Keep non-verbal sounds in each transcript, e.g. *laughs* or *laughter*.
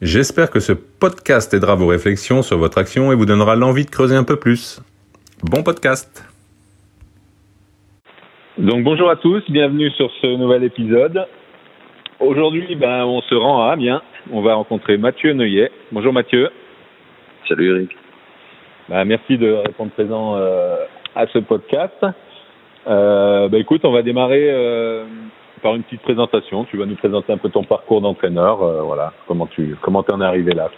J'espère que ce podcast aidera vos réflexions sur votre action et vous donnera l'envie de creuser un peu plus. Bon podcast Donc bonjour à tous, bienvenue sur ce nouvel épisode. Aujourd'hui, ben, on se rend à Amiens. On va rencontrer Mathieu Neuillet. Bonjour Mathieu. Salut Eric. Ben, merci de répondre présent euh, à ce podcast. Euh, ben, écoute, on va démarrer euh, par une petite présentation. Tu vas nous présenter un peu ton parcours d'entraîneur. Euh, voilà, comment tu comment en es arrivé là.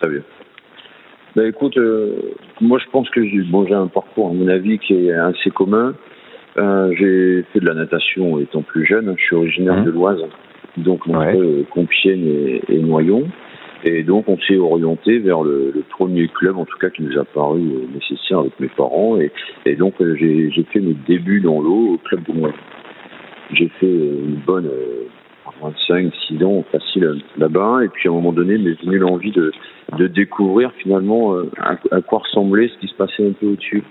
Très bien. Ben écoute, euh, moi je pense que j'ai bon, un parcours, à mon avis, qui est assez commun. Euh, j'ai fait de la natation étant plus jeune. Je suis originaire Mhm. de l'Oise, donc entre Ouais. Compiègne et, et Noyon. Et donc on s'est orienté vers le, le premier club, en tout cas qui nous a paru nécessaire avec mes parents. Et, et donc j'ai fait mes débuts dans l'eau au club de Noyon. J'ai fait euh, une bonne euh, 25, 6 ans facile euh, là-bas. Et puis à un moment donné, m'est venue l'envie de, de découvrir finalement euh, à, à quoi ressemblait ce qui se passait un peu au-dessus.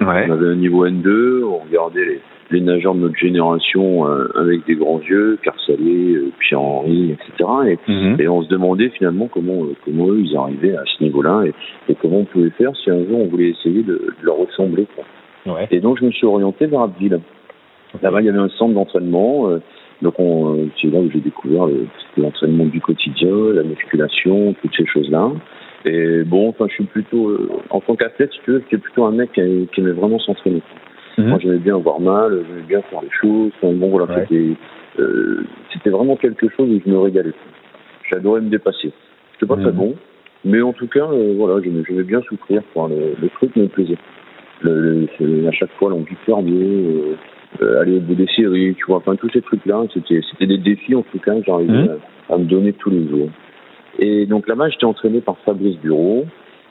Ouais. On avait un niveau N2, on regardait les, les nageurs de notre génération euh, avec des grands yeux, Carsalé, euh, Pierre-Henri, etc. Et, Mhm. et on se demandait finalement comment, euh, comment eux ils arrivaient à ce niveau-là et, et comment on pouvait faire si un jour on voulait essayer de, de leur ressembler. Quoi. Ouais. Et donc je me suis orienté vers Abbeville. Là-bas, il y avait un centre d'entraînement. euh, donc on- euh, c'est là où j'ai découvert le- l'entraînement du quotidien, la musculation, toutes ces choses-là. Et bon, enfin, je suis plutôt, euh, en tant qu'athlète, si tu veux, j'étais plutôt un mec qui, qui aimait vraiment s'entraîner. Mhm. Moi, j'aimais bien avoir mal, j'aimais bien faire les choses. Enfin, bon, voilà, Ouais. c'était, euh, c'était vraiment quelque chose où je me régalais. J'adorais me dépasser. J'étais pas très Mhm. bon, mais en tout cas, euh, voilà, j'aimais, j'aimais bien souffrir. Quoi. Le, le truc me plaisait. Le, le- à chaque fois, l'envie de faire mieux, euh, euh, aller au bout des séries, tu vois, enfin, tous ces trucs-là, c'était, c'était des défis, en tout cas, que j'arrivais Mhm. à, à me donner tous les jours. Et donc là-bas, j'étais entraîné par Fabrice Bureau.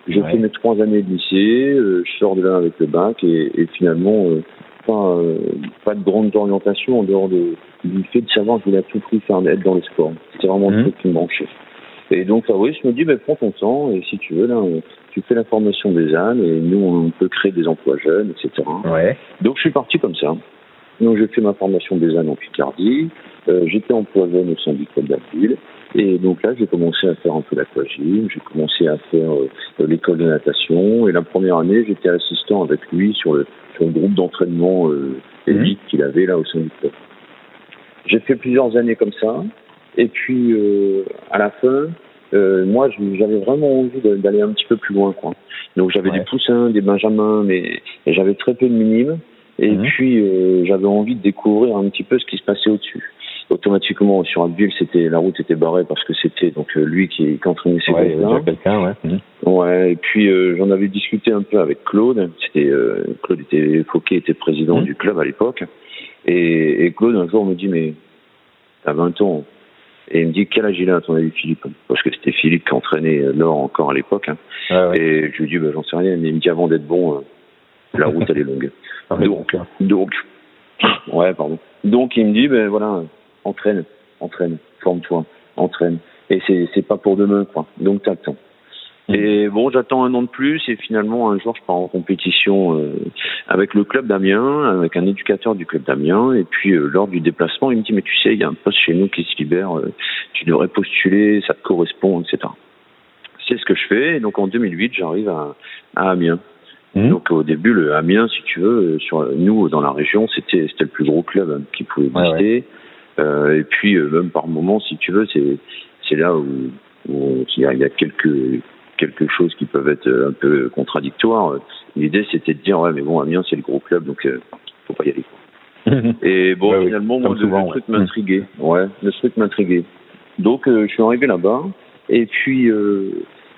J'ai Ouais. fait mes trois années de lycée, euh, je sors de là avec le bac et, et finalement, euh, pas, euh, pas de grande orientation en dehors de, du fait de savoir que je voulais à tout prix faire être dans le sport. C'était vraiment Mhm. le truc qui me branchait. Et donc Fabrice me dit, ben, prends ton temps et si tu veux, là, tu fais la formation des ânes et nous, on peut créer des emplois jeunes, etc. Ouais. Donc je suis parti comme ça. Donc j'ai fait ma formation des ânes en Picardie. Euh, J'étais jeune au syndicat d'Abbeville. Et donc là, j'ai commencé à faire un peu l'aquagym, j'ai commencé à faire euh, l'école de natation. Et la première année, j'étais assistant avec lui sur le, sur le groupe d'entraînement euh, élite qu'il avait là au syndicat. J'ai fait plusieurs années comme ça. Et puis, euh, à la fin, euh, moi, j'avais vraiment envie de- d'aller un petit peu plus loin. Quoi. Donc j'avais Ouais. des poussins, des benjamins, mais j'avais très peu de minimes. Et Mhm. puis, euh, j'avais envie de découvrir un petit peu ce qui se passait au-dessus. Automatiquement, sur Abbeville, c'était la route était barrée parce que c'était donc euh, lui qui, qui entraînait ces Ouais, quelqu'un, ouais. Mhm. Ouais, et puis euh, j'en avais discuté un peu avec Claude. C'était euh, Claude était Fauquet était président Mhm. du club à l'époque. Et, et Claude un jour me dit mais t'as 20 ans. Et il me dit quel âge il a à ton avis Philippe? Parce que c'était Philippe qui entraînait euh, Laure encore à l'époque. hein. Ouais. Et je lui dis bah, j'en sais rien. Mais il me dit avant d'être bon, euh, *laughs* la route elle est longue. Ah, donc, donc, ouais, pardon. Donc il me dit, ben voilà, entraîne, entraîne, forme-toi, entraîne. Et c'est c'est pas pour demain, quoi. Donc t'attends. Mhm. Et bon, j'attends un an de plus et finalement un jour je pars en compétition euh, avec le club d'Amiens, avec un éducateur du club d'Amiens. Et puis euh, lors du déplacement, il me dit, mais tu sais, il y a un poste chez nous qui se libère, euh, tu devrais postuler, ça te correspond, etc. C'est ce que je fais. Et donc en 2008, j'arrive à, à Amiens. Mhm. Donc au début, le Amiens, si tu veux, euh, sur nous dans la région, c'était c'était le plus gros club hein, qui pouvait Ouais, exister. Euh, et puis euh, même par moment, si tu veux, c'est c'est là où, où il y a, quelques quelque chose qui peuvent être un peu contradictoires. L'idée, c'était de dire ouais, mais bon, Amiens, c'est le gros club, donc euh, faut pas y aller. *laughs* Et bon, oui, finalement, moi, le, ouais. truc m'intriguait. Ouais, le truc m'intriguait. Donc, je suis arrivé là-bas. Et puis, euh,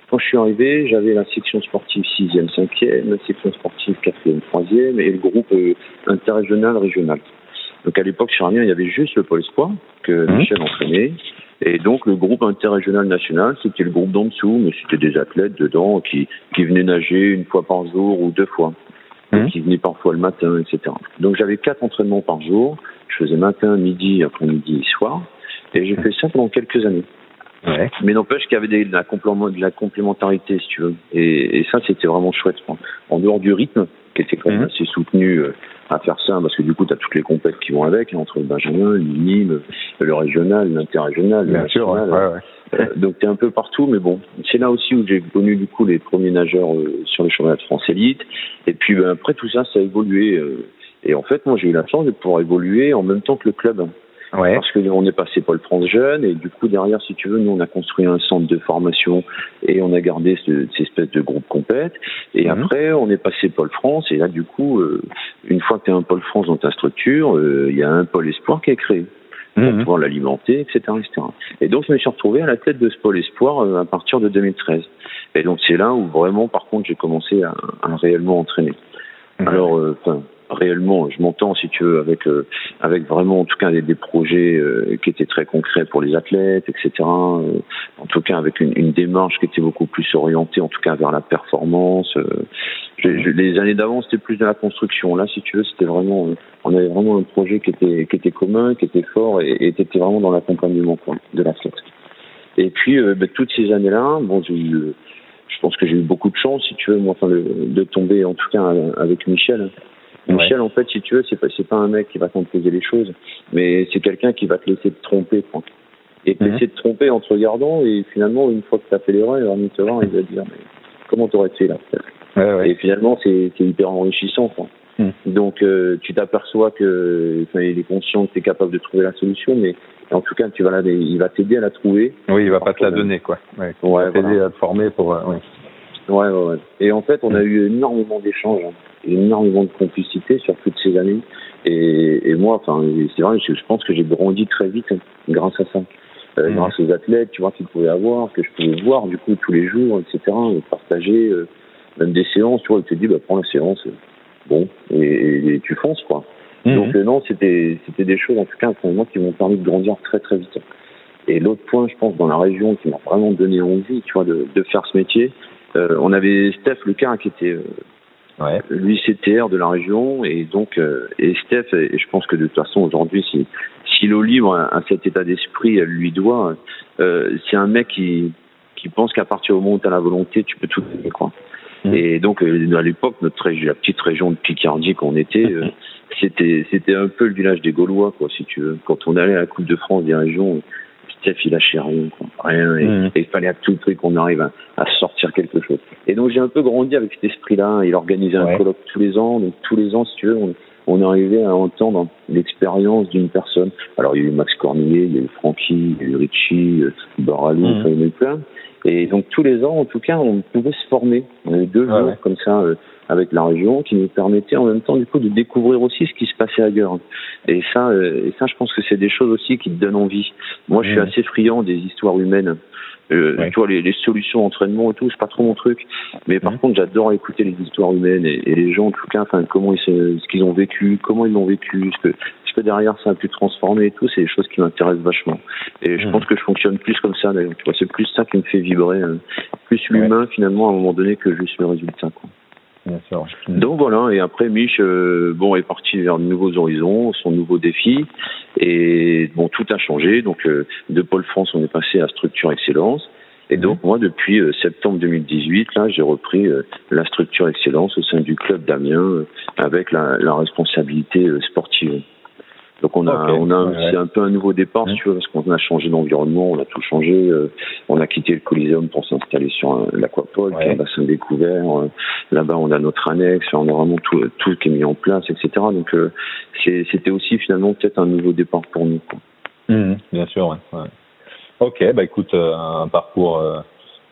quand je suis arrivé, j'avais la section sportive 6e, 5e, la section sportive 4e, 3e et le groupe euh, interrégional, régional. Donc, à l'époque, chez Amiens, il y avait juste le pôle espoir que Mhm. Michel entraînait. Et donc le groupe interrégional national, c'était le groupe d'en dessous, mais c'était des athlètes dedans qui, qui venaient nager une fois par jour ou deux fois, mmh. qui venaient parfois le matin, etc. Donc j'avais quatre entraînements par jour. Je faisais matin, midi, après-midi soir. Et j'ai fait ça pendant quelques années. Ouais. Mais n'empêche qu'il y avait des, de, la de la complémentarité, si tu veux. Et, et ça, c'était vraiment chouette. En dehors du rythme, qui était quand même mmh. assez soutenu euh, à faire ça, parce que du coup, tu as toutes les compètes qui vont avec, hein, entre le Benjamin, le minime, le régional, l'interrégional, le national. Ouais, ouais. Euh, donc, tu es un peu partout, mais bon, c'est là aussi où j'ai connu du coup les premiers nageurs euh, sur les championnats de France élite. Et puis, ben, après tout ça, ça a évolué. Euh, et en fait, moi, j'ai eu la chance de pouvoir évoluer en même temps que le club. Ouais. Parce qu'on est passé Paul France Jeune et du coup derrière, si tu veux, nous on a construit un centre de formation et on a gardé ce, cette espèce de groupe compète. Et mhm. après, on est passé Pôle France et là du coup, euh, une fois que tu as un Pôle France dans ta structure, euh, il y a un Pôle Espoir qui est créé pour mhm. pouvoir l'alimenter, etc., etc. Et donc je me suis retrouvé à la tête de ce Pôle Espoir euh, à partir de 2013. Et donc c'est là où vraiment, par contre, j'ai commencé à, à réellement entraîner. Mhm. Alors, enfin réellement, je m'entends si tu veux avec euh, avec vraiment en tout cas des, des projets euh, qui étaient très concrets pour les athlètes, etc. Euh, en tout cas avec une, une, démarche qui était beaucoup plus orientée en tout cas vers la performance. Je, je, les années d'avant c'était plus de la construction. Là, si tu veux, c'était vraiment on avait vraiment un projet qui était qui était commun, qui était fort et, et était vraiment dans l'accompagnement de l'athlète. Et puis ben, toutes ces années-là, bon j'ai eu je pense que j'ai eu beaucoup de chance, si tu veux, moi, enfin, de tomber en tout cas avec Michel, Michel, en fait, si tu veux, c'est pas, pas un mec qui va t'imposer les choses, mais c'est quelqu'un qui va te laisser te tromper, quoi. Et te mhm. laisser te tromper en te regardant, et finalement, une fois que tu as fait l'erreur, il va venir te voir il va te dire, mais comment t'aurais fait là, ouais, ouais. Et finalement, c'est hyper enrichissant, quoi. Mhm. Donc, euh, tu t'aperçois que, enfin, il est conscient que tu es capable de trouver la solution, mais en tout cas, tu vas la, il va t'aider à la trouver. Oui, il va pas te la donner, quoi. Ouais, il va t'aider à te former pour, euh, Ouais, ouais, ouais. Et en fait, on a eu énormément d'échanges, hein, énormément de complicité sur toutes ces années. Et, et moi, enfin, c'est vrai, je, pense que j'ai grandi très vite hein, grâce à ça. Euh, mmh. Grâce aux athlètes, tu vois, qu'ils pouvaient avoir, que je pouvais voir du coup tous les jours, etc. Partager, euh, même des séances, tu vois, il te dit, bah, prends la séance, euh, bon, et, et, tu fonces, quoi. Mmh. Donc euh, non, c'était c'était des choses en tout cas pour moi qui m'ont permis de grandir très très vite. Et l'autre point, je pense, dans la région qui m'a vraiment donné envie, tu vois, de, de faire ce métier, euh, on avait Steph Lecar qui était euh, ouais. lui CTR de la région et donc euh, et Steph et je pense que de toute façon aujourd'hui si si l'eau libre a, cet état d'esprit elle lui doit c'est un mec qui qui pense qu'à partir du moment où tu as la volonté tu peux tout faire quoi mmh. et donc à l'époque notre la petite région de Picardie qu'on était *laughs* c'était c'était un peu le village des Gaulois quoi si tu veux quand on allait à la Coupe de France des régions Steph, il lâchait rien, rien. Mmh. Et, il fallait à tout prix qu'on arrive à, à, sortir quelque chose. Et donc, j'ai un peu grandi avec cet esprit-là. Il organisait un colloque tous les ans. Donc, tous les ans, si tu veux, on, on arrivait à entendre l'expérience d'une personne. Alors, il y a eu Max Cornier, il y a eu Francky, il y a eu Richie, euh, Baralou, mmh. enfin, il y en a eu plein. Et donc, tous les ans, en tout cas, on pouvait se former. On avait deux jours comme ça. Euh, avec la région qui nous permettait en même temps du coup de découvrir aussi ce qui se passait ailleurs. Et ça, euh, et ça, je pense que c'est des choses aussi qui te donnent envie. Moi, je suis assez friand des histoires humaines. Euh, Tu vois, les, les solutions d'entraînement et tout, c'est pas trop mon truc. Mais par contre, j'adore écouter les histoires humaines et, et, les gens, en tout cas, enfin, comment ils ce qu'ils ont vécu, comment ils l'ont vécu, ce que, ce que derrière ça a pu transformer et tout, c'est des choses qui m'intéressent vachement. Et je pense que je fonctionne plus comme ça, d'ailleurs. Tu vois, c'est plus ça qui me fait vibrer, hein. plus l'humain finalement à un moment donné que juste le résultat. Quoi. Donc voilà, et après Mich, euh, bon, est parti vers de nouveaux horizons, son nouveau défi, et bon, tout a changé. Donc euh, de Pôle France, on est passé à Structure Excellence. Et donc moi, depuis euh, septembre 2018, là, j'ai repris la Structure Excellence au sein du club d'Amiens avec la, la responsabilité sportive. Donc on a, on a un peu un nouveau départ, tu vois, parce qu'on a changé d'environnement, on a tout changé. Euh, on a quitté le Coliseum pour s'installer sur l'aquapole, ouais. qui est un bassin découvert. Euh, là-bas, on a notre annexe, on a vraiment tout, tout qui est mis en place, etc. Donc euh, c'était aussi finalement peut-être un nouveau départ pour nous. Quoi. Mmh, bien sûr, ouais. Ok, bah écoute, un parcours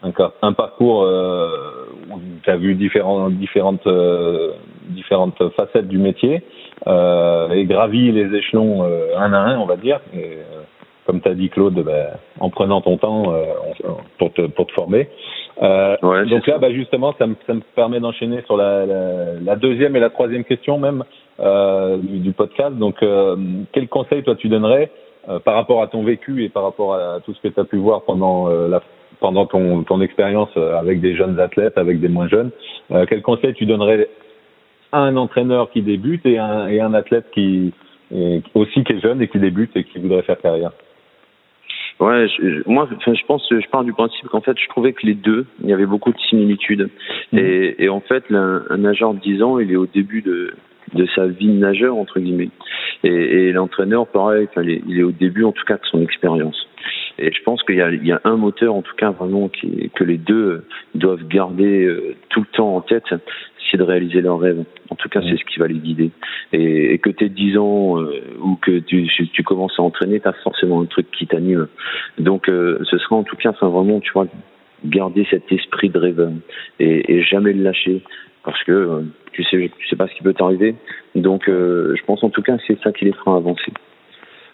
un, un parcours euh, où tu as vu différents, différentes, euh, différentes facettes du métier euh, et gravi les échelons euh, un à un, on va dire. Et, euh, comme tu as dit, Claude, ben, en prenant ton temps pour, te, pour te former. Ouais, donc là, bah, justement, ça me, ça me permet d'enchaîner sur la, la, la, deuxième et la troisième question même du, du podcast. Donc, quel conseil toi tu donnerais par rapport à ton vécu et par rapport à tout ce que tu as pu voir pendant la pendant ton, ton expérience avec des jeunes athlètes, avec des moins jeunes, quel conseil tu donnerais un entraîneur qui débute et un, et un athlète qui aussi qui est jeune et qui débute et qui voudrait faire carrière Ouais, je, moi, je pense, je pars du principe qu'en fait, je trouvais que les deux, il y avait beaucoup de similitudes. Mmh. Et, et, en fait, un, un nageur de 10 ans, il est au début de, de sa vie de nageur entre guillemets. Et, et l'entraîneur, pareil, il est, il est au début en tout cas de son expérience. Et je pense qu'il y a, il y a un moteur, en tout cas vraiment, qui, que les deux doivent garder euh, tout le temps en tête, c'est de réaliser leurs rêves. En tout cas, c'est ce qui va les guider. Et, et que tu aies 10 ans euh, ou que tu, tu commences à entraîner, tu as forcément un truc qui t'anime. Donc, euh, ce sera en tout cas, enfin vraiment, tu vois, garder cet esprit de rêve et, et jamais le lâcher parce que tu sais, tu sais pas ce qui peut t'arriver. Donc, je pense en tout cas, c'est ça qui les fera avancer.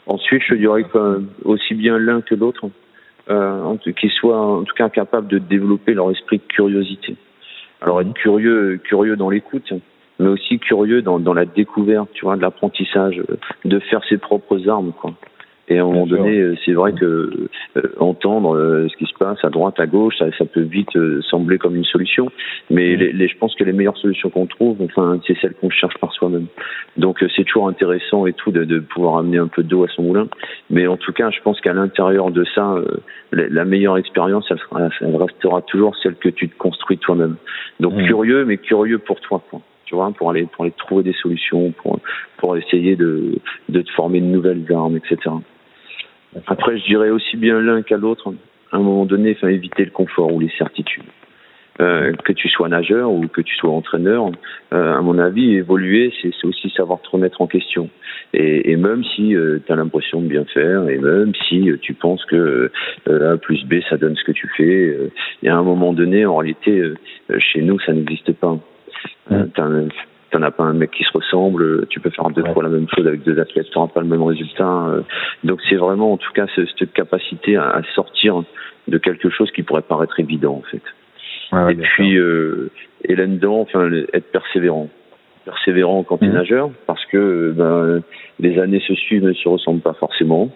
Ensuite, je dirais que aussi bien l'un que l'autre, euh, qu'ils soient en tout cas capables de développer leur esprit de curiosité. Alors être curieux, curieux dans l'écoute, mais aussi curieux dans, la découverte, tu vois, de l'apprentissage, de faire ses propres armes, quoi. Et à un moment donné, euh, c'est vrai que euh, entendre euh, ce qui se passe à droite, à gauche, ça, ça peut vite sembler comme une solution. Mais les, les, je pense que les meilleures solutions qu'on trouve, enfin, c'est celles qu'on cherche par soi-même. Donc c'est toujours intéressant et tout de, de, pouvoir amener un peu d'eau à son moulin. Mais en tout cas, je pense qu'à l'intérieur de ça, la, meilleure expérience, elle, restera toujours celle que tu te construis toi-même. Donc mmh. curieux, mais curieux pour toi. Quoi tu vois, pour aller pour aller trouver des solutions, pour pour essayer de de te former de nouvelles armes, etc. Après, je dirais aussi bien l'un qu'à l'autre, à un moment donné, enfin, éviter le confort ou les certitudes. Euh, que tu sois nageur ou que tu sois entraîneur, euh, à mon avis, évoluer, c'est aussi savoir te remettre en question. Et, et même si euh, tu as l'impression de bien faire, et même si euh, tu penses que A plus B, ça donne ce que tu fais, il y a un moment donné, en réalité, chez nous, ça n'existe pas. Mmh t'en as pas un mec qui se ressemble, tu peux faire deux fois la même chose avec deux athlètes, tu n'auras pas le même résultat. Euh. Donc c'est vraiment en tout cas cette capacité à, sortir de quelque chose qui pourrait paraître évident en fait. Ouais, et puis euh, et là-dedans, enfin être persévérant persévérant quand tu es mmh. nageur parce que ben, les années se suivent ne se ressemblent pas forcément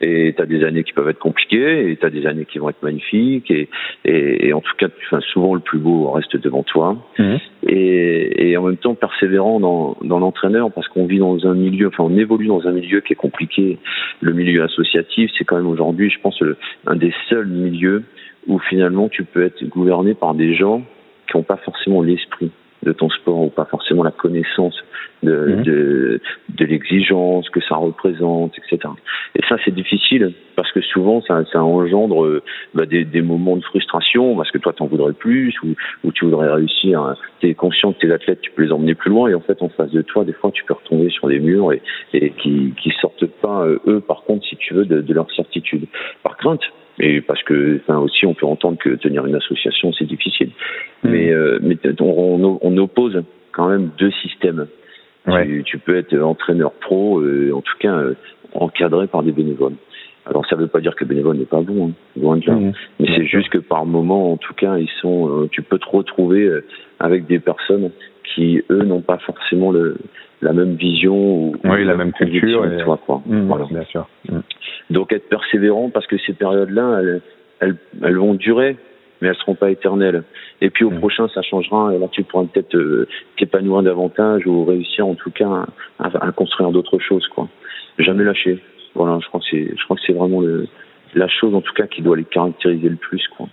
et tu as des années qui peuvent être compliquées et tu as des années qui vont être magnifiques et, et, et en tout cas enfin, souvent le plus beau reste devant toi mmh. et, et en même temps persévérant dans, dans l'entraîneur parce qu'on vit dans un milieu enfin on évolue dans un milieu qui est compliqué le milieu associatif c'est quand même aujourd'hui je pense un des seuls milieux où finalement tu peux être gouverné par des gens qui n'ont pas forcément l'esprit de ton sport ou pas forcément la connaissance de, mhm. de, de l'exigence que ça représente, etc. Et ça, c'est difficile parce que souvent, ça, ça engendre bah, des, des, moments de frustration parce que toi, t'en voudrais plus ou, ou tu voudrais réussir. Tu es conscient que tes athlètes, tu peux les emmener plus loin et en fait, en face de toi, des fois, tu peux retomber sur des murs et, et qui, qui sortent pas, euh, eux, par contre, si tu veux, de, de leur certitude. Par crainte, et parce que enfin aussi on peut entendre que tenir une association c'est difficile. Mm. mais euh, mais on, on, oppose quand même deux systèmes. Tu, tu, peux être entraîneur pro euh, en tout cas euh, encadré par des bénévoles. Alors ça veut pas dire que le bénévole n'est pas bon hein, loin de là. Mm. mais c'est juste que par moment en tout cas ils sont tu peux te retrouver avec des personnes qui eux n'ont pas forcément le la même vision ou, oui, la même culture et... toi, quoi. Mmh, bien sûr. Mmh. Donc être persévérant parce que ces périodes-là, elles, elles, elles, vont durer, mais elles seront pas éternelles. Et puis au mmh. prochain, ça changera et là tu pourras peut-être euh, t'épanouir davantage ou réussir en tout cas à, à construire d'autres choses, quoi. Jamais lâcher. Voilà, je crois que c'est, je crois que c'est vraiment le, la chose en tout cas qui doit les caractériser le plus, quoi.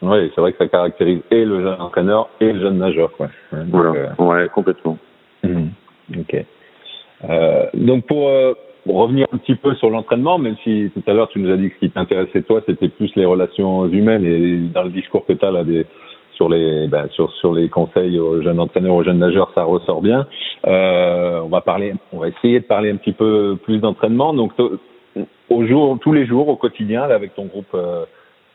Oui, c'est vrai que ça caractérise et le jeune entraîneur et le jeune nageur, quoi. voilà, euh, ouais, complètement. Ok. Euh, donc pour, euh, pour, revenir un petit peu sur l'entraînement, même si tout à l'heure tu nous as dit que ce qui t'intéressait toi, c'était plus les relations humaines et dans le discours que tu as là des, sur les ben, sur sur les conseils aux jeunes entraîneurs, aux jeunes nageurs, ça ressort bien. Euh, on va parler, on va essayer de parler un petit peu plus d'entraînement. Donc au jour, tous les jours, au quotidien, là, avec ton groupe.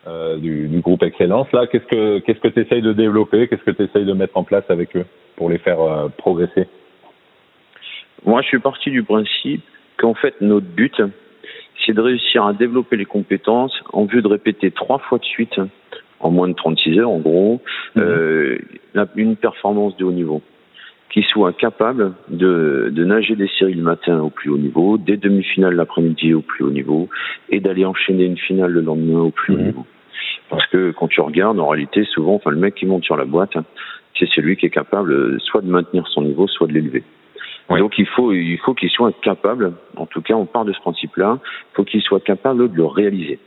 Euh, du, du, groupe Excellence. Là, qu'est-ce que qu'est-ce que tu essayes de développer? Qu'est-ce que tu essayes de mettre en place avec eux pour les faire euh, progresser? Moi, je suis parti du principe qu'en fait, notre but, c'est de réussir à développer les compétences en vue de répéter trois fois de suite, en moins de 36 heures en gros, mhm. euh, une performance de haut niveau qui soit capable de, de nager des séries le matin au plus haut niveau, des demi-finales l'après-midi au plus haut niveau, et d'aller enchaîner une finale le lendemain au plus haut mhm. niveau. Parce que quand tu regardes, en réalité, souvent, enfin, le mec qui monte sur la boîte, c'est celui qui est capable soit de maintenir son niveau, soit de l'élever. Donc il faut il faut qu'il soit capable, en tout cas on part de ce principe-là, il faut qu'il soit capable de le réaliser.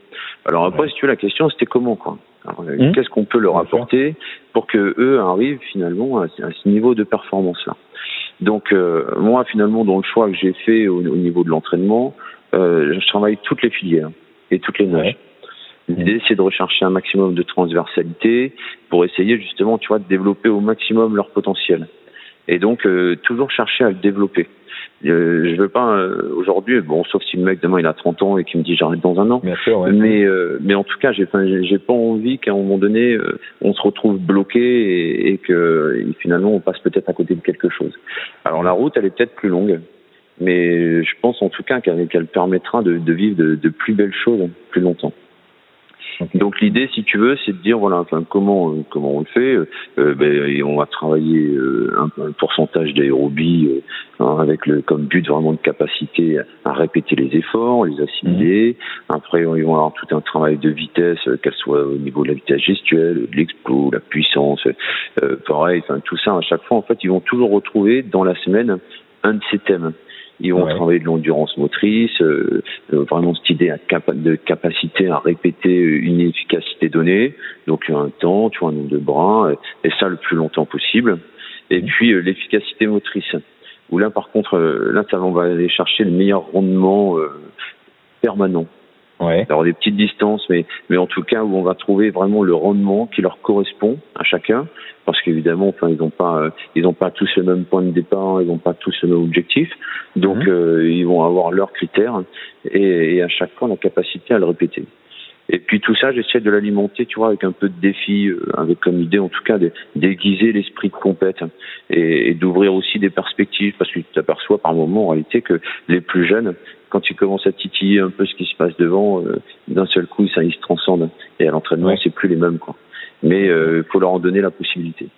Alors après, si tu veux, la question c'était comment quoi? Euh, mmh. Qu'est-ce qu'on peut leur apporter pour que eux arrivent finalement à, ce niveau de performance-là? Donc euh, moi finalement dans le choix que j'ai fait au, niveau de l'entraînement, euh, je travaille toutes les filières et toutes les nages. L'idée, c'est de rechercher un maximum de transversalité pour essayer justement, tu vois, de développer au maximum leur potentiel et donc euh, toujours chercher à le développer. Euh, je veux pas euh, aujourd'hui, bon, sauf si le mec demain il a 30 ans et qu'il me dit j'arrête dans un an. Bien sûr, ouais. Mais euh, mais en tout cas, j'ai j'ai pas envie qu'à un moment donné on se retrouve bloqué et, et que finalement on passe peut-être à côté de quelque chose. Alors la route, elle est peut-être plus longue, mais je pense en tout cas qu'elle permettra de, de vivre de, de plus belles choses plus longtemps. Donc l'idée, si tu veux, c'est de dire voilà, enfin comment euh, comment on le fait. Euh, ben, et on va travailler euh, un, pourcentage d'aérobie euh, hein, avec le comme but vraiment de capacité à répéter les efforts, les assimiler. Mmh. Après, ils vont avoir tout un travail de vitesse, qu'elle soit au niveau de la vitesse gestuelle, de l'explos, la puissance, pareil. Enfin tout ça à chaque fois, en fait, ils vont toujours retrouver dans la semaine un de ces thèmes. Ils vont travailler de l'endurance motrice, euh, euh, vraiment cette idée de capacité à répéter une efficacité donnée, donc un temps, tu vois, un nombre de bras, et ça le plus longtemps possible. Et puis euh, l'efficacité motrice, où là par contre, là ça on va aller chercher le meilleur rendement permanent. Ouais. Alors des petites distances, mais mais en tout cas où on va trouver vraiment le rendement qui leur correspond à chacun, parce qu'évidemment, enfin ils n'ont pas euh, ils ont pas tous le même point de départ, ils n'ont pas tous le même objectif, donc mhm. euh, ils vont avoir leurs critères et, et à chaque fois la capacité à le répéter. Et puis tout ça, j'essaie de l'alimenter, tu vois, avec un peu de défi, euh, avec comme idée en tout cas d'aiguiser l'esprit de compète et, et d'ouvrir aussi des perspectives, parce que tu t'aperçois par moment en réalité que les plus jeunes, quand tu commences à titiller un peu ce qui se passe devant, euh, d'un seul coup, ça ils se transcendent. Et à l'entraînement, c'est plus les mêmes, quoi. Mais il euh, faut leur en donner la possibilité.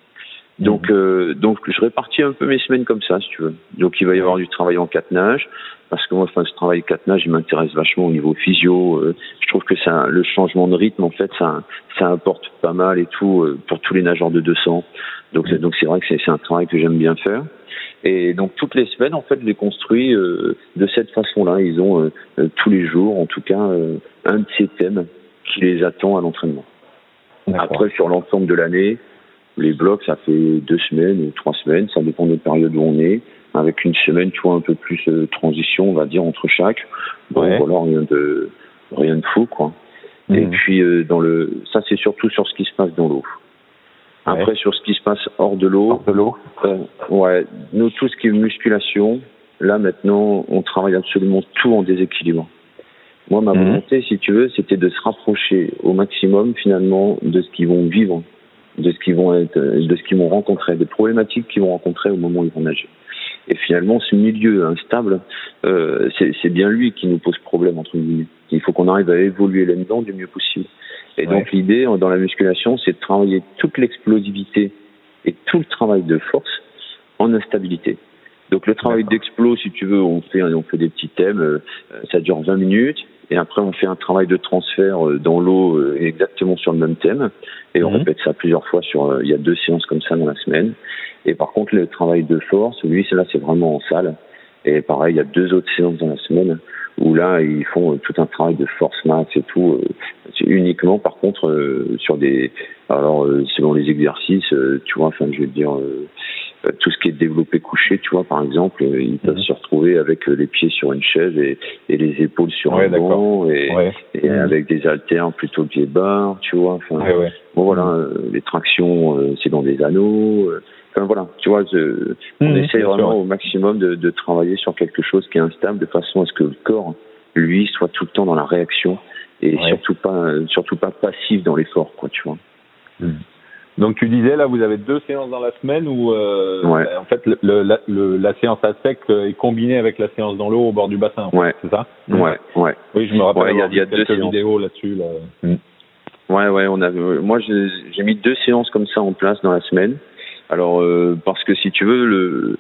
Donc, euh, donc je répartis un peu mes semaines comme ça, si tu veux. Donc, il va y avoir du travail en catenage, parce que moi, enfin, ce travail catenage, il m'intéresse vachement au niveau physio. Euh, je trouve que ça, le changement de rythme, en fait, ça, ça apporte pas mal et tout euh, pour tous les nageurs de 200. Donc, donc c'est vrai que c'est un travail que j'aime bien faire. Et donc toutes les semaines, en fait, je les construis euh, de cette façon-là. Ils ont tous les jours, en tout cas, un de ces thèmes qui les attend à l'entraînement. Après, sur l'ensemble de l'année, les blocs, ça fait deux semaines ou trois semaines, ça dépend des périodes où on est, avec une semaine, tu vois, un peu plus de transition, on va dire, entre chaque. Bon, voilà, rien de, rien de fou, quoi. Et mhm. puis, euh, dans le, ça, c'est surtout sur ce qui se passe dans l'eau. Après, sur ce qui se passe hors de l'eau. de l'eau. Euh, ouais. Nous, tout ce qui est musculation, là, maintenant, on travaille absolument tout en déséquilibre. Moi, ma mhm. volonté, si tu veux, c'était de se rapprocher au maximum, finalement, de ce qu'ils vont vivre de ce qu'ils vont être, de ce qu'ils vont rencontrer, des problématiques qu'ils vont rencontrer au moment où ils vont nager. Et finalement, ce milieu instable, euh, c'est bien lui qui nous pose problème entre guillemets. Il faut qu'on arrive à évoluer là-dedans du mieux possible. Et donc l'idée dans la musculation, c'est de travailler toute l'explosivité et tout le travail de force en instabilité. Donc le travail d'explos, si tu veux, on fait on fait des petits thèmes, euh, ça dure 20 minutes. Et après, on fait un travail de transfert euh, dans l'eau euh, exactement sur le même thème. Et on mhm. répète ça plusieurs fois sur, euh, il y a deux séances comme ça dans la semaine. Et par contre, le travail de force, lui, là, c'est vraiment en salle. Et pareil, il y a deux autres séances dans la semaine où là, ils font tout un travail de force max et tout. C'est uniquement, par contre, sur des, alors selon les exercices, tu vois, enfin, je veux dire, tout ce qui est développé couché, tu vois, par exemple, euh, ils peuvent mhm. se retrouver avec euh, les pieds sur une chaise et, et les épaules sur un banc et, et mhm. avec des haltères plutôt pieds bas, tu vois. Enfin, bon voilà, mhm. les tractions, c'est dans des anneaux. Enfin voilà, tu vois, on essaie vraiment au maximum de, de, travailler sur quelque chose qui est instable de façon à ce que le corps, lui, soit tout le temps dans la réaction et surtout pas, surtout pas passif dans l'effort, quoi, tu vois. Donc tu disais là, vous avez deux séances dans la semaine où euh, en fait le, la, le, la, séance à sec est combinée avec la séance dans l'eau au bord du bassin. Ouais. C'est ça? Ouais, ouais. Oui, je me rappelle. Il y a, deux vidéos là-dessus. Là. Mm. Ouais, ouais. On a. Moi, j'ai mis deux séances comme ça en place dans la semaine. Alors, euh, parce que si tu veux, le,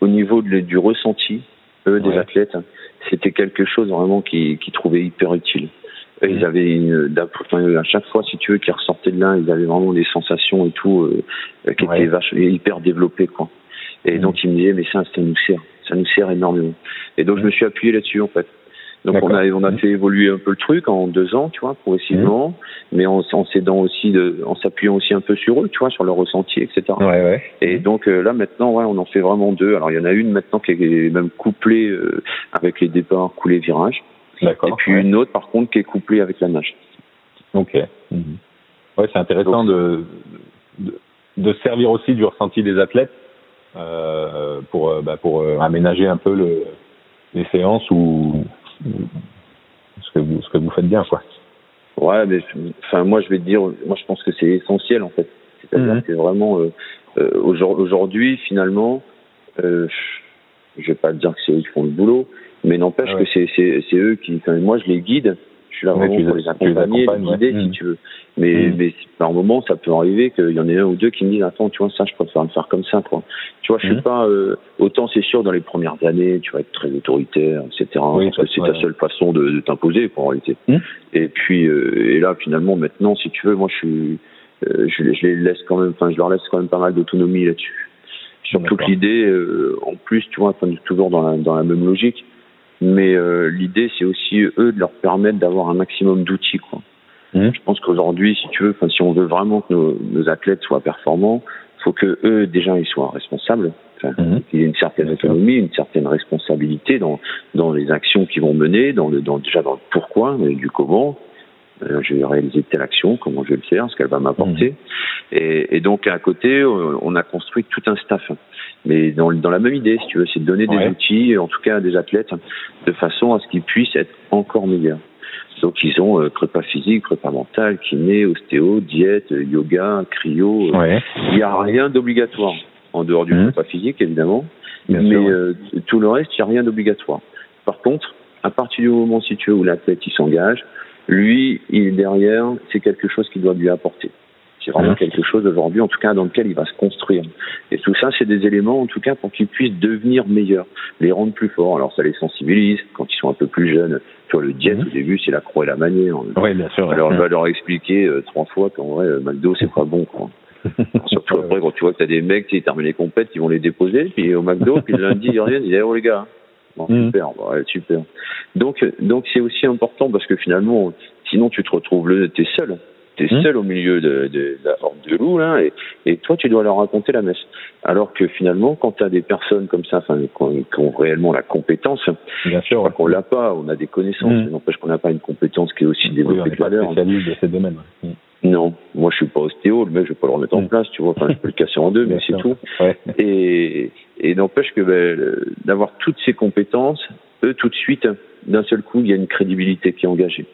au niveau de, du ressenti, eux, des athlètes, c'était quelque chose vraiment qui, qui trouvaient hyper utile. Ils mhm. avaient une, à chaque fois, si tu veux, qu'ils ressortaient de là, ils avaient vraiment des sensations et tout euh, qui étaient vache, hyper développées, quoi. Et mhm. donc ils me disaient, mais ça, ça nous sert, ça nous sert énormément. Et donc je me suis appuyé là-dessus en fait. Donc on a on a mmh. fait évoluer un peu le truc en deux ans, tu vois, progressivement, mais en, en s'aidant aussi de, en s'appuyant aussi un peu sur eux, tu vois, sur leur ressenti, etc. Ouais, ouais. Et donc euh, là maintenant, ouais, on en fait vraiment deux. Alors il y en a une maintenant qui est même couplée euh, avec les départs coulés virages. D'accord. Et puis une autre par contre qui est couplée avec la nage. Ok. Mmh. Ouais, c'est intéressant de, de, de servir aussi du ressenti des athlètes euh, pour euh, bah, pour aménager un peu le, les séances ou ce que vous, ce que vous faites bien, quoi. Ouais, mais enfin, moi, je vais te dire, moi, je pense que c'est essentiel, en fait. C'est-à-dire mhm. que vraiment, euh, euh aujourd'hui, finalement, euh, je vais pas te dire que c'est eux qui font le boulot, mais n'empêche ah que c'est, c'est, c'est eux qui, enfin, moi, je les guide suis là vraiment pour les accompagner, les guider si mm. tu veux. Mais, mm. mais par moment, ça peut arriver qu'il y en ait un ou deux qui me disent attends, tu vois ça, je préfère le faire comme ça, quoi. Tu vois, je suis mm. pas euh, autant c'est sûr dans les premières années, tu vas être très autoritaire, etc. parce que c'est ta seule façon de, de t'imposer, en réalité. Et puis euh, et là, finalement, maintenant, si tu veux, moi, je suis, euh, je, je, les laisse quand même, enfin, je leur laisse quand même pas mal d'autonomie là-dessus. Surtout que l'idée, en plus, tu vois, enfin, toujours dans la, dans la même logique mais euh, l'idée, c'est aussi eux de leur permettre d'avoir un maximum d'outils. Quoi. Mmh. Je pense qu'aujourd'hui, si tu veux, si on veut vraiment que nos, nos athlètes soient performants, faut que eux déjà ils soient responsables, enfin, mmh. qu'il y ait une certaine autonomie, une certaine responsabilité dans dans les actions qu'ils vont mener, dans le dans déjà dans le pourquoi, du comment. Euh, je vais réaliser telle action, comment je vais le faire, ce qu'elle va m'apporter. Mmh. Et, et, donc à côté, on a construit tout un staff mais dans, dans la même idée, si tu veux, c'est de donner des outils, en tout cas à des athlètes, de façon à ce qu'ils puissent être encore meilleurs. Donc ils ont euh, prépa physique, prépa mentale, kiné, ostéo, diète, yoga, cryo. Ouais. Il n'y a rien d'obligatoire en dehors du mmh. prépa physique évidemment, mais euh, tout le reste, il n'y a rien d'obligatoire. Par contre, à partir du moment si tu veux où l'athlète il s'engage, lui, il est derrière, c'est quelque chose qu'il doit lui apporter. C'est vraiment quelque chose aujourd'hui, en tout cas, dans lequel il va se construire. Et tout ça, c'est des éléments, en tout cas, pour qu'ils puissent devenir meilleurs, les rendre plus forts. Alors, ça les sensibilise quand ils sont un peu plus jeunes. Tu vois, le diète, mhm. au début, c'est la croix et la manière. Oui, bien sûr. Alors, on va leur expliquer euh, trois fois qu'en vrai, euh, McDo, c'est pas bon, quoi. *laughs* Surtout après, quand tu vois que t'as des mecs qui terminent les compètes, ils vont les déposer, puis au McDo, puis le lundi, ils reviennent, ils disent, oh les gars, bon, super, ouais, super. Donc, donc c'est aussi important parce que finalement, sinon tu te retrouves le, t'es seul. Tu es hmm. seul au milieu de, de, la horde de loups, là, et, et, toi, tu dois leur raconter la messe. Alors que finalement, quand tu as des personnes comme ça, enfin, qui ont, réellement la compétence, bien sûr, qu'on l'a pas, on a des connaissances, hmm. mais n'empêche qu'on n'a pas une compétence qui est aussi développée que la leur. de ces domaines. Hmm. Non, moi je suis pas ostéo, le mec je vais pas le remettre en place, tu vois, enfin je peux le casser en deux, *laughs* mais c'est tout. Ouais. Et, et n'empêche que ben, d'avoir toutes ces compétences, eux tout de suite, d'un seul coup, il y a une crédibilité qui est engagée.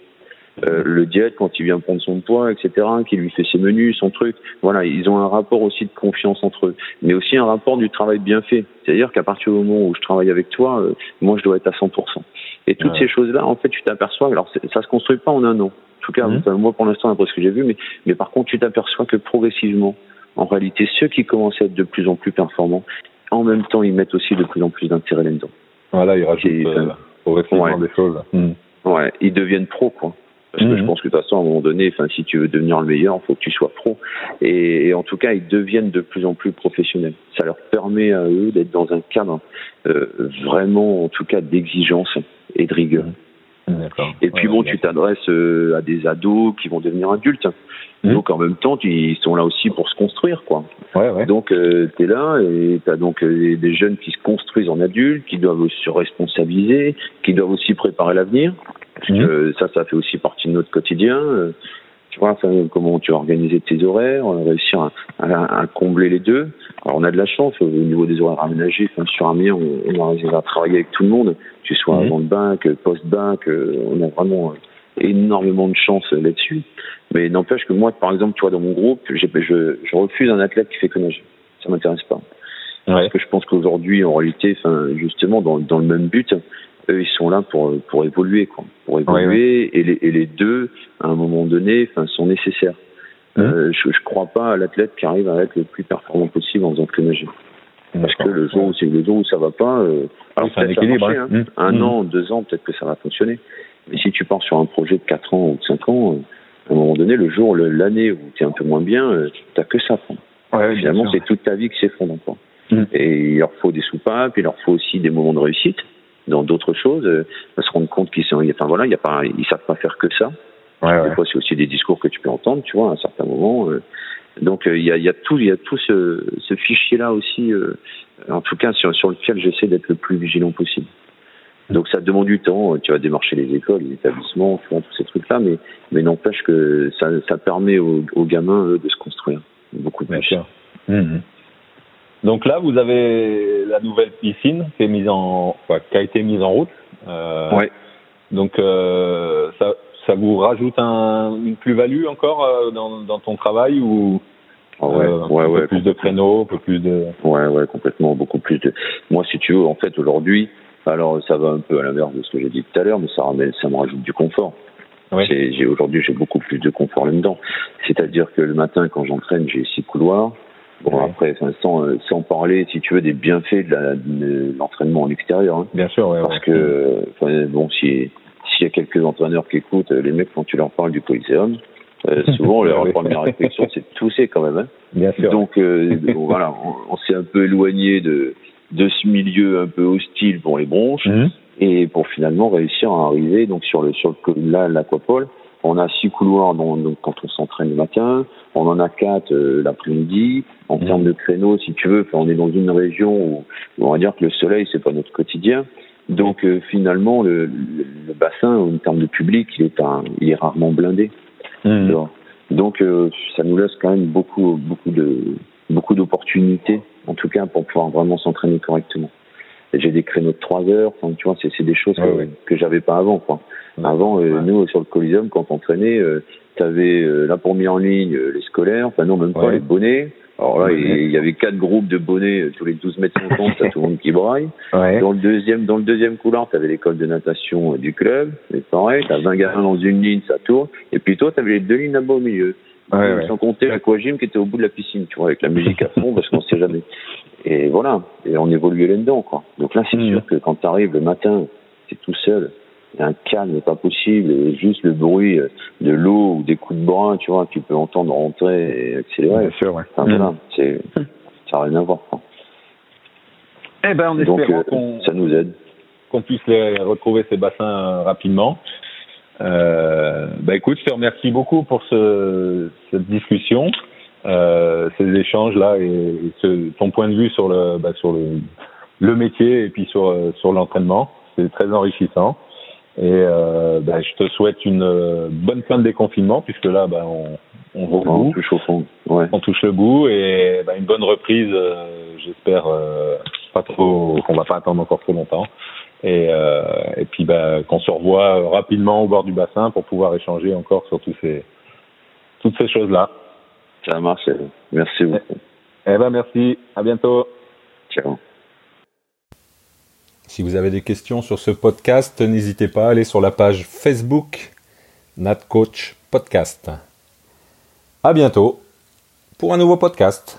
Euh, le diète quand il vient prendre son poids, etc., qui lui fait ses menus, son truc. Voilà, ils ont un rapport aussi de confiance entre eux, mais aussi un rapport du travail bien fait. C'est-à-dire qu'à partir du moment où je travaille avec toi, euh, moi je dois être à 100%. Et toutes ces choses-là, en fait, tu t'aperçois. Alors ça se construit pas en un an. En tout cas, mhm. moi pour l'instant, après ce que j'ai vu, mais mais par contre, tu t'aperçois que progressivement, en réalité, ceux qui commencent à être de plus en plus performants, en même temps, ils mettent aussi de plus en plus d'intérêt là-dedans. Voilà, ils rajoutent euh, progressivement des choses. Hmm. Ouais, ils deviennent pros, quoi. Parce que je mhm. pense que de toute façon, à un moment donné, enfin, si tu veux devenir le meilleur, il faut que tu sois pro. Et, en tout cas, ils deviennent de plus en plus professionnels. Ça leur permet à eux d'être dans un cadre euh, vraiment, en tout cas, d'exigence et de rigueur. Mhm. Et puis bon, tu t'adresses euh, à des ados qui vont devenir adultes. Mhm. Donc en même temps, ils sont là aussi pour se construire, quoi. Ouais, ouais. Donc euh, tu es là et tu as donc euh, des jeunes qui se construisent en adultes, qui doivent se responsabiliser, qui doivent aussi préparer l'avenir. Parce que mhm. ça, ça fait aussi partie de notre quotidien. Euh, tu vois, comment tu as organisé tes horaires, réussir à, à, à, combler les deux. Alors on a de la chance au niveau des horaires aménagés. Enfin, sur Amiens, on, on arrive à travailler avec tout le monde, que ce soit mhm. avant le bac, post-bac. Euh, on a vraiment énormément de chance là-dessus. Mais n'empêche que moi, par exemple, tu vois, dans mon groupe, je, je refuse un athlète qui fait que nager. Ça m'intéresse pas. Parce que je pense qu'aujourd'hui, en réalité, enfin, justement, dans, dans le même but, eux, ils sont là pour, pour évoluer, quoi. Pour évoluer, Et, les, et les deux, à un moment donné, sont nécessaires. Euh, je, je crois pas à l'athlète qui arrive à être le plus performant possible en faisant que nager. Parce que le jour où c'est le jour où ça va pas, euh, alors c'est un équilibre, marcher, hein. hein. Mmh. un Mmh. an, deux ans, peut-être que ça va fonctionner. Mais si tu pars sur un projet de quatre ans ou de cinq ans, euh, à un moment donné, le jour, l'année où tu es un peu moins bien, euh, t'as que ça. Ouais, Finalement, c'est toute ta vie qui s'effondre. quoi. Mm. Et il leur faut des soupapes, il leur faut aussi des moments de réussite dans d'autres choses. Euh, se rendre compte qu'ils sont, enfin voilà, il y a pas, ils savent pas faire que ça. Ouais, ouais. Des fois, c'est aussi des discours que tu peux entendre, tu vois, à un certain moment. euh. Donc, euh, il y, a, il y a tout, il y a tout ce, ce fichier-là aussi, en tout cas sur, sur lequel j'essaie d'être le plus vigilant possible. Donc, ça demande du temps. Tu vas démarcher les écoles, les établissements, tu vois, tous ces trucs-là, mais, mais n'empêche que ça, ça permet aux, aux gamins eux, de se construire beaucoup Bien plus. sûr. Mhm. Donc là, vous avez la nouvelle piscine qui, est mise en, enfin, qui a été mise en route. Euh, Ouais. Donc euh, ça, ça vous rajoute un, une plus-value encore euh, dans, dans ton travail ou Ah ouais, euh, ouais, un peu ouais, plus de créneaux, un peu plus de. Ouais, ouais, complètement, beaucoup plus de. Moi, si tu veux, en fait, aujourd'hui, alors ça va un peu à l'inverse de ce que j'ai dit tout à l'heure, mais ça ramène, ça me rajoute du confort. Oui. J'ai aujourd'hui, j'ai beaucoup plus de confort là-dedans. C'est-à-dire que le matin, quand j'entraîne, j'ai six couloirs. Bon, Ouais. après, sans, euh, sans parler, si tu veux, des bienfaits de l'entraînement en extérieur. hein. Bien sûr, ouais, Parce ouais. que, bon, si s'il y a quelques entraîneurs qui écoutent, euh, les mecs, quand tu leur parles du Coliseum, euh, *laughs* souvent, leur première réflexion, c'est de tousser quand même. Hein. bien sûr. Donc euh, donc, voilà, on, on s'est un peu éloigné de de ce milieu un peu hostile pour les bronches Mhm. et pour finalement réussir à arriver donc sur le sur le là l'aquapole. On a six couloirs donc quand on s'entraîne le matin, on en a quatre euh, l'après-midi. En Mhm. termes de créneaux, si tu veux, on est dans une région où, où on va dire que le soleil c'est pas notre quotidien. Donc euh, finalement le, le, le bassin en termes de public il est un, il est rarement blindé. Alors, Donc euh, ça nous laisse quand même beaucoup beaucoup de beaucoup d'opportunités en tout cas pour pouvoir vraiment s'entraîner correctement. J'ai des créneaux de 3 heures, enfin, tu vois, c'est des choses Ouais, que, ouais. que j'avais pas avant. Quoi. Avant, euh, Ouais. nous sur le Coliseum, quand on traînait, euh, tu avais là pour mis en ligne euh, les scolaires, enfin non même pas Ouais. les bonnets. Alors là, Ouais. il y avait quatre groupes de bonnets euh, tous les 12 mètres 50, t'as *laughs* tout le monde qui braille. Ouais. Dans le deuxième, dans le deuxième couloir, tu avais l'école de natation euh, du club, c'est pareil, t'as 20 gamins dans une ligne, ça tourne, et puis toi, t'avais les deux lignes là-bas au milieu. Ouais, ouais. Sans compter l'aquagym qui était au bout de la piscine, tu vois, avec la musique à fond, parce qu'on sait jamais. Et voilà, et on évoluait là-dedans, quoi. Donc là, c'est Mhm. sûr que quand t'arrives le matin, t'es tout seul, un calme pas possible, et juste le bruit euh, de l'eau ou des coups de bras, tu vois, tu peux entendre rentrer et accélérer. Bien sûr, ouais. Enfin, c'est, ça n'a rien à voir. Eh ben, en Donc, espérant euh, qu'on ça nous aide. qu'on puisse les retrouver ces bassins euh, rapidement. Euh, bah écoute, je te remercie beaucoup pour ce, cette discussion, euh, ces échanges là et ce, ton point de vue sur le bah, sur le, le métier et puis sur sur l'entraînement. C'est très enrichissant. Et euh, bah, je te souhaite une euh, bonne fin de déconfinement puisque là bah, on, on On bout, touche au fond. Ouais. on touche le bout et bah, une bonne reprise. euh, J'espère euh, pas trop qu'on va pas attendre encore trop longtemps et, euh, et puis bah, qu'on se revoit rapidement au bord du bassin pour pouvoir échanger encore sur tous ces, toutes ces choses-là. Ça marche. Merci beaucoup. Eh ben merci, à bientôt. Ciao. Si vous avez des questions sur ce podcast, n'hésitez pas à aller sur la page Facebook NatCoach Podcast. À bientôt pour un nouveau podcast.